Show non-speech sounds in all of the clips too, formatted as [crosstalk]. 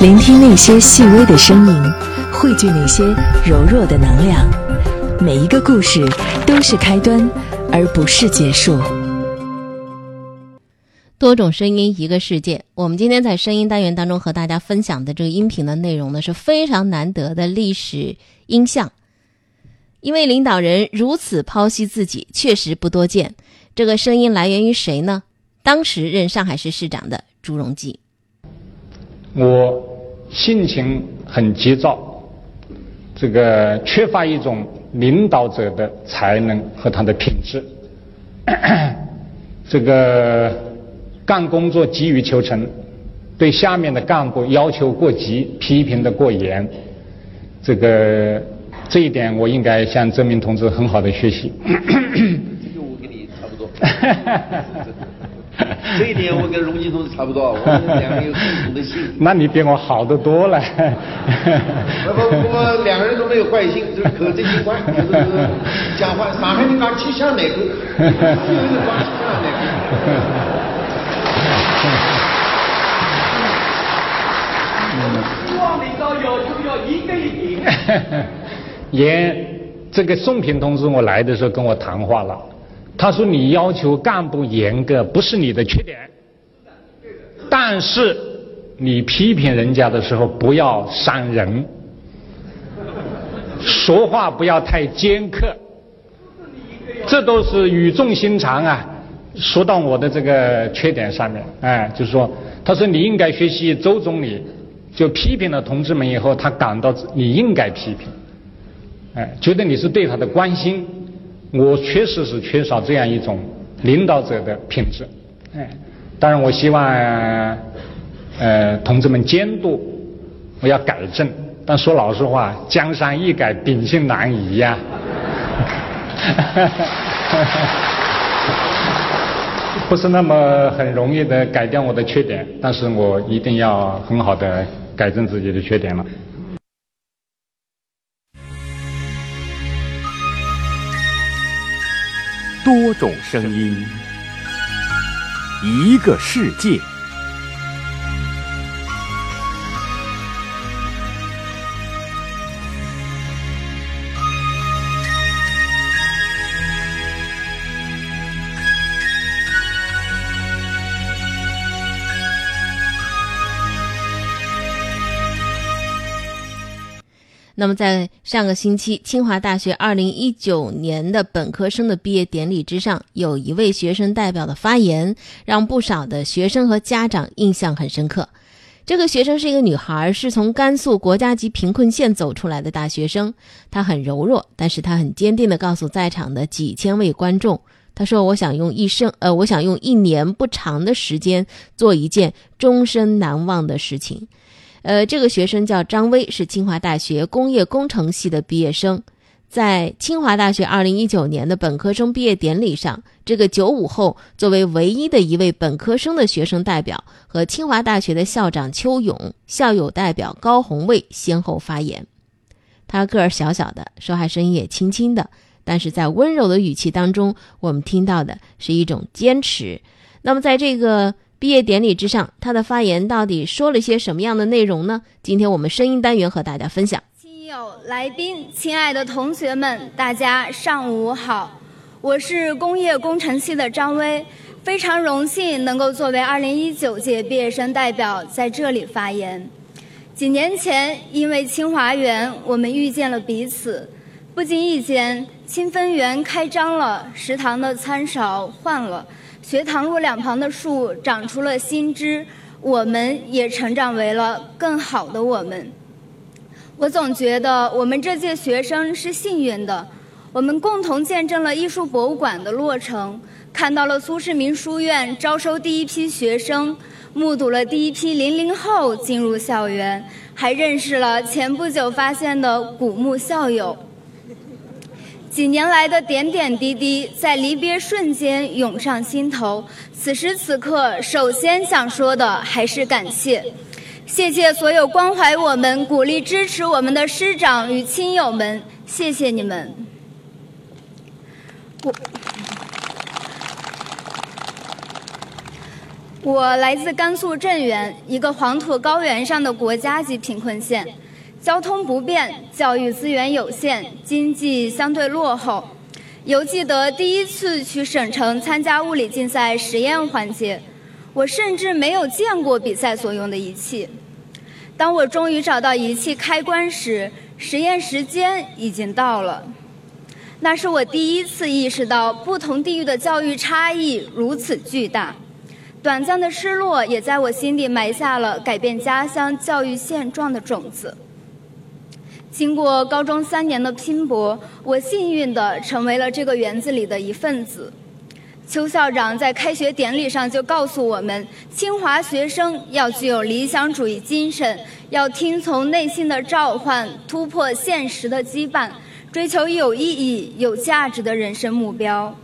聆听那些细微的声音，汇聚那些柔弱的能量。每一个故事都是开端，而不是结束。多种声音，一个世界。我们今天在声音单元当中和大家分享的这个音频的内容呢，是非常难得的历史音像。一位领导人如此剖析自己，确实不多见。这个声音来源于谁呢？当时任上海市市长的朱镕基。我性情很急躁，这个缺乏一种领导者的才能和他的品质，[coughs] 这个干工作急于求成，对下面的干部要求过急，批评的过严，这个这一点我应该向周明同志很好的学习。这个我跟你差不多。[laughs] [laughs] 这一点我跟荣基同志差不多，我们两个有共同的性。那你比我好得多了。[laughs] 不不，我两个人都没有坏心，就是口这一关，就是讲话。上海人讲气象那个，有人讲气象那个。希望领导要求要一个一点。[laughs] 严，这个宋平同志，我来的时候跟我谈话了。他说：“你要求干部严格不是你的缺点，但是你批评人家的时候不要伤人，说话不要太尖刻，这都是语重心长啊。说到我的这个缺点上面，哎，就是说，他说你应该学习周总理，就批评了同志们以后，他感到你应该批评，哎，觉得你是对他的关心。”我确实是缺少这样一种领导者的品质，哎，当然我希望，呃，同志们监督，我要改正。但说老实话，江山易改，秉性难移呀，[laughs] 不是那么很容易的改掉我的缺点，但是我一定要很好的改正自己的缺点了。多种声音，一个世界。那么，在上个星期，清华大学二零一九年的本科生的毕业典礼之上，有一位学生代表的发言，让不少的学生和家长印象很深刻。这个学生是一个女孩，是从甘肃国家级贫困县走出来的大学生。她很柔弱，但是她很坚定地告诉在场的几千位观众：“她说，我想用一生，呃，我想用一年不长的时间，做一件终身难忘的事情。”呃，这个学生叫张威，是清华大学工业工程系的毕业生。在清华大学2019年的本科生毕业典礼上，这个九五后作为唯一的一位本科生的学生代表，和清华大学的校长邱勇、校友代表高红卫先后发言。他个儿小小的，说话声音也轻轻的，但是在温柔的语气当中，我们听到的是一种坚持。那么，在这个。毕业典礼之上，他的发言到底说了些什么样的内容呢？今天我们声音单元和大家分享。亲友、来宾、亲爱的同学们，大家上午好，我是工业工程系的张威，非常荣幸能够作为2019届毕业生代表在这里发言。几年前，因为清华园，我们遇见了彼此，不经意间，清芬园开张了，食堂的餐勺换了。学堂路两旁的树长出了新枝，我们也成长为了更好的我们。我总觉得我们这届学生是幸运的，我们共同见证了艺术博物馆的落成，看到了苏世民书院招收第一批学生，目睹了第一批零零后进入校园，还认识了前不久发现的古墓校友。几年来的点点滴滴，在离别瞬间涌上心头。此时此刻，首先想说的还是感谢，谢谢所有关怀我们、鼓励支持我们的师长与亲友们，谢谢你们。我我来自甘肃镇远，一个黄土高原上的国家级贫困县，交通不便，教育资源有限，经济相对落后。犹记得第一次去省城参加物理竞赛实验环节，我甚至没有见过比赛所用的仪器。当我终于找到仪器开关时，实验时间已经到了。那是我第一次意识到不同地域的教育差异如此巨大，短暂的失落也在我心底埋下了改变家乡教育现状的种子。经过高中三年的拼搏，我幸运地成为了这个园子里的一份子。邱校长在开学典礼上就告诉我们：清华学生要具有理想主义精神，要听从内心的召唤，突破现实的羁绊，追求有意义、有价值的人生目标。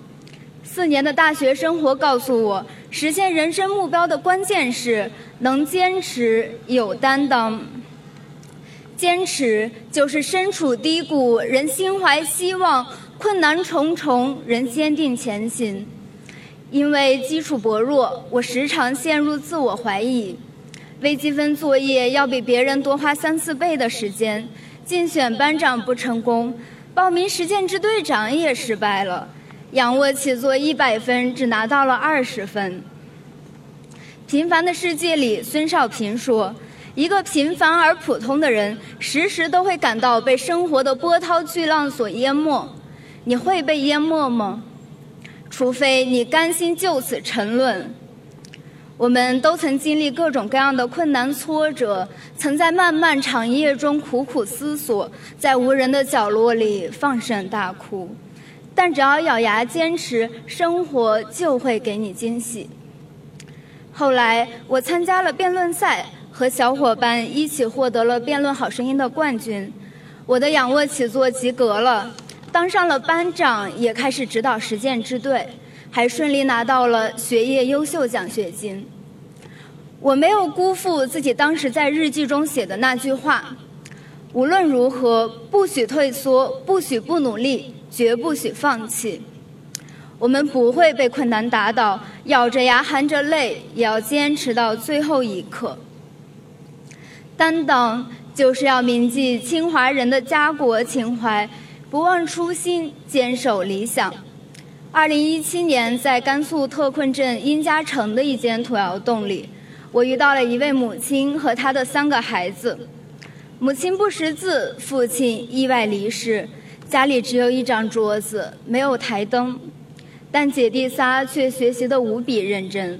四年的大学生活告诉我，实现人生目标的关键是能坚持、有担当。坚持就是身处低谷仍心怀希望，困难重重仍坚定前行。因为基础薄弱，我时常陷入自我怀疑。微积分作业要比别人多花三四倍的时间，竞选班长不成功，报名实践支队长也失败了。仰卧起坐一百分，只拿到了二十分。平凡的世界里，孙少平说：“一个平凡而普通的人，时时都会感到被生活的波涛巨浪所淹没。你会被淹没吗？”除非你甘心就此沉沦，我们都曾经历各种各样的困难挫折，曾在漫漫长夜中苦苦思索，在无人的角落里放声大哭。但只要咬牙坚持，生活就会给你惊喜。后来，我参加了辩论赛，和小伙伴一起获得了辩论好声音的冠军。我的仰卧起坐及格了。当上了班长，也开始指导实践支队，还顺利拿到了学业优秀奖学金。我没有辜负自己当时在日记中写的那句话：无论如何，不许退缩，不许不努力，绝不许放弃。我们不会被困难打倒，咬着牙，含着泪，也要坚持到最后一刻。担当就是要铭记清华人的家国情怀。不忘初心，坚守理想。二零一七年，在甘肃特困镇殷家城的一间土窑洞里，我遇到了一位母亲和她的三个孩子。母亲不识字，父亲意外离世，家里只有一张桌子，没有台灯，但姐弟仨却学习得无比认真。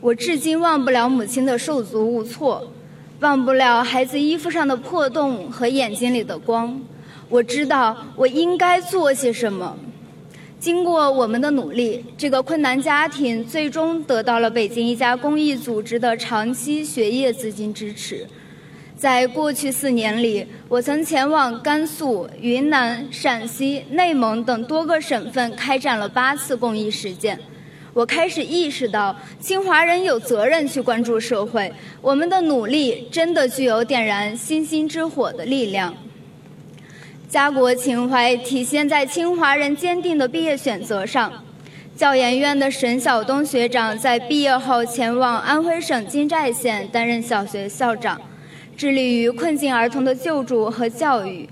我至今忘不了母亲的手足无措，忘不了孩子衣服上的破洞和眼睛里的光。我知道我应该做些什么。经过我们的努力，这个困难家庭最终得到了北京一家公益组织的长期学业资金支持。在过去四年里，我曾前往甘肃、云南、陕西、内蒙等多个省份开展了八次公益实践。我开始意识到，清华人有责任去关注社会，我们的努力真的具有点燃星星之火的力量。家国情怀体现在清华人坚定的毕业选择上。教研院的沈晓东学长在毕业后前往安徽省金寨县担任小学校长，致力于困境儿童的救助和教育。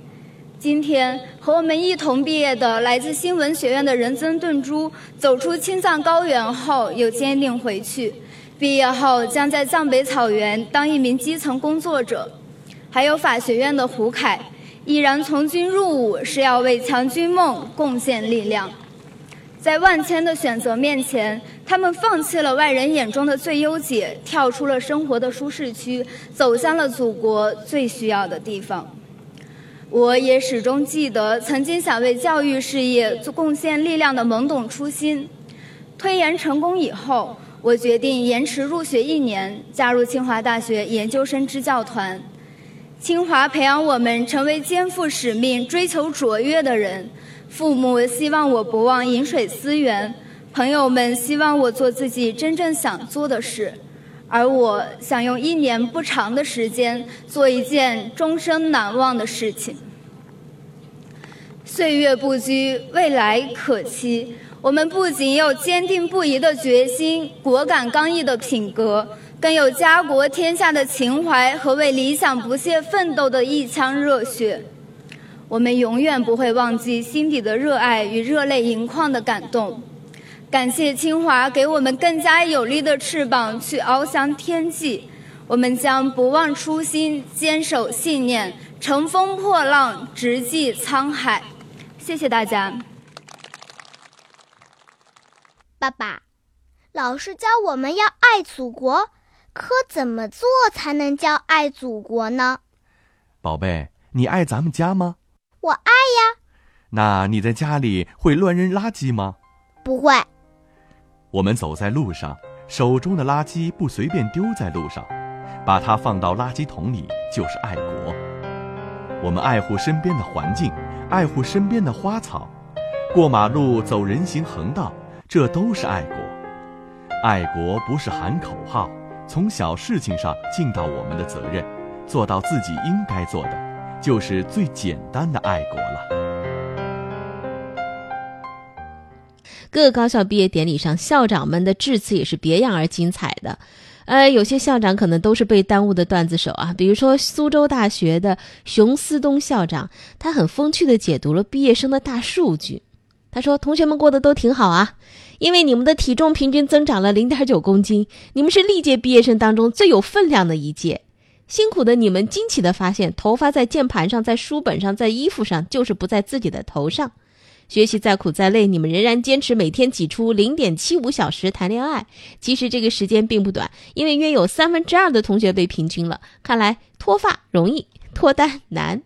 今天和我们一同毕业的来自新闻学院的仁增顿珠，走出青藏高原后又坚定回去，毕业后将在藏北草原当一名基层工作者。还有法学院的胡凯。毅然从军入伍，是要为强军梦贡献力量。在万千的选择面前，他们放弃了外人眼中的最优解，跳出了生活的舒适区，走向了祖国最需要的地方。我也始终记得曾经想为教育事业做贡献力量的懵懂初心。推研成功以后，我决定延迟入学一年，加入清华大学研究生支教团。清华培养我们成为肩负使命、追求卓越的人。父母希望我不忘饮水思源，朋友们希望我做自己真正想做的事，而我想用一年不长的时间做一件终生难忘的事情。岁月不居，未来可期。我们不仅有坚定不移的决心、果敢刚毅的品格，更有家国天下的情怀和为理想不懈奋斗的一腔热血。我们永远不会忘记心底的热爱与热泪盈眶的感动。感谢清华给我们更加有力的翅膀去翱翔天际。我们将不忘初心，坚守信念，乘风破浪，直击沧海。谢谢大家。爸爸，老师教我们要爱祖国，可怎么做才能叫爱祖国呢？宝贝，你爱咱们家吗？我爱呀。那你在家里会乱扔垃圾吗？不会。我们走在路上，手中的垃圾不随便丢在路上，把它放到垃圾桶里就是爱国。我们爱护身边的环境，爱护身边的花草，过马路走人行横道。这都是爱国，爱国不是喊口号，从小事情上尽到我们的责任，做到自己应该做的，就是最简单的爱国了。各高校毕业典礼上，校长们的致辞也是别样而精彩的。呃，有些校长可能都是被耽误的段子手啊，比如说苏州大学的熊思东校长，他很风趣的解读了毕业生的大数据。他说：“同学们过得都挺好啊，因为你们的体重平均增长了零点九公斤，你们是历届毕业生当中最有分量的一届。辛苦的你们惊奇的发现，头发在键盘上，在书本上，在衣服上，就是不在自己的头上。学习再苦再累，你们仍然坚持每天挤出零点七五小时谈恋爱。其实这个时间并不短，因为约有三分之二的同学被平均了。看来脱发容易，脱单难。”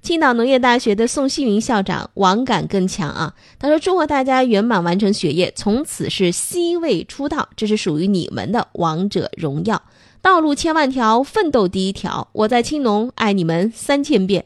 青岛农业大学的宋希云校长网感更强啊！他说：“祝贺大家圆满完成学业，从此是 C 位出道，这是属于你们的王者荣耀。道路千万条，奋斗第一条。我在青农爱你们三千遍。”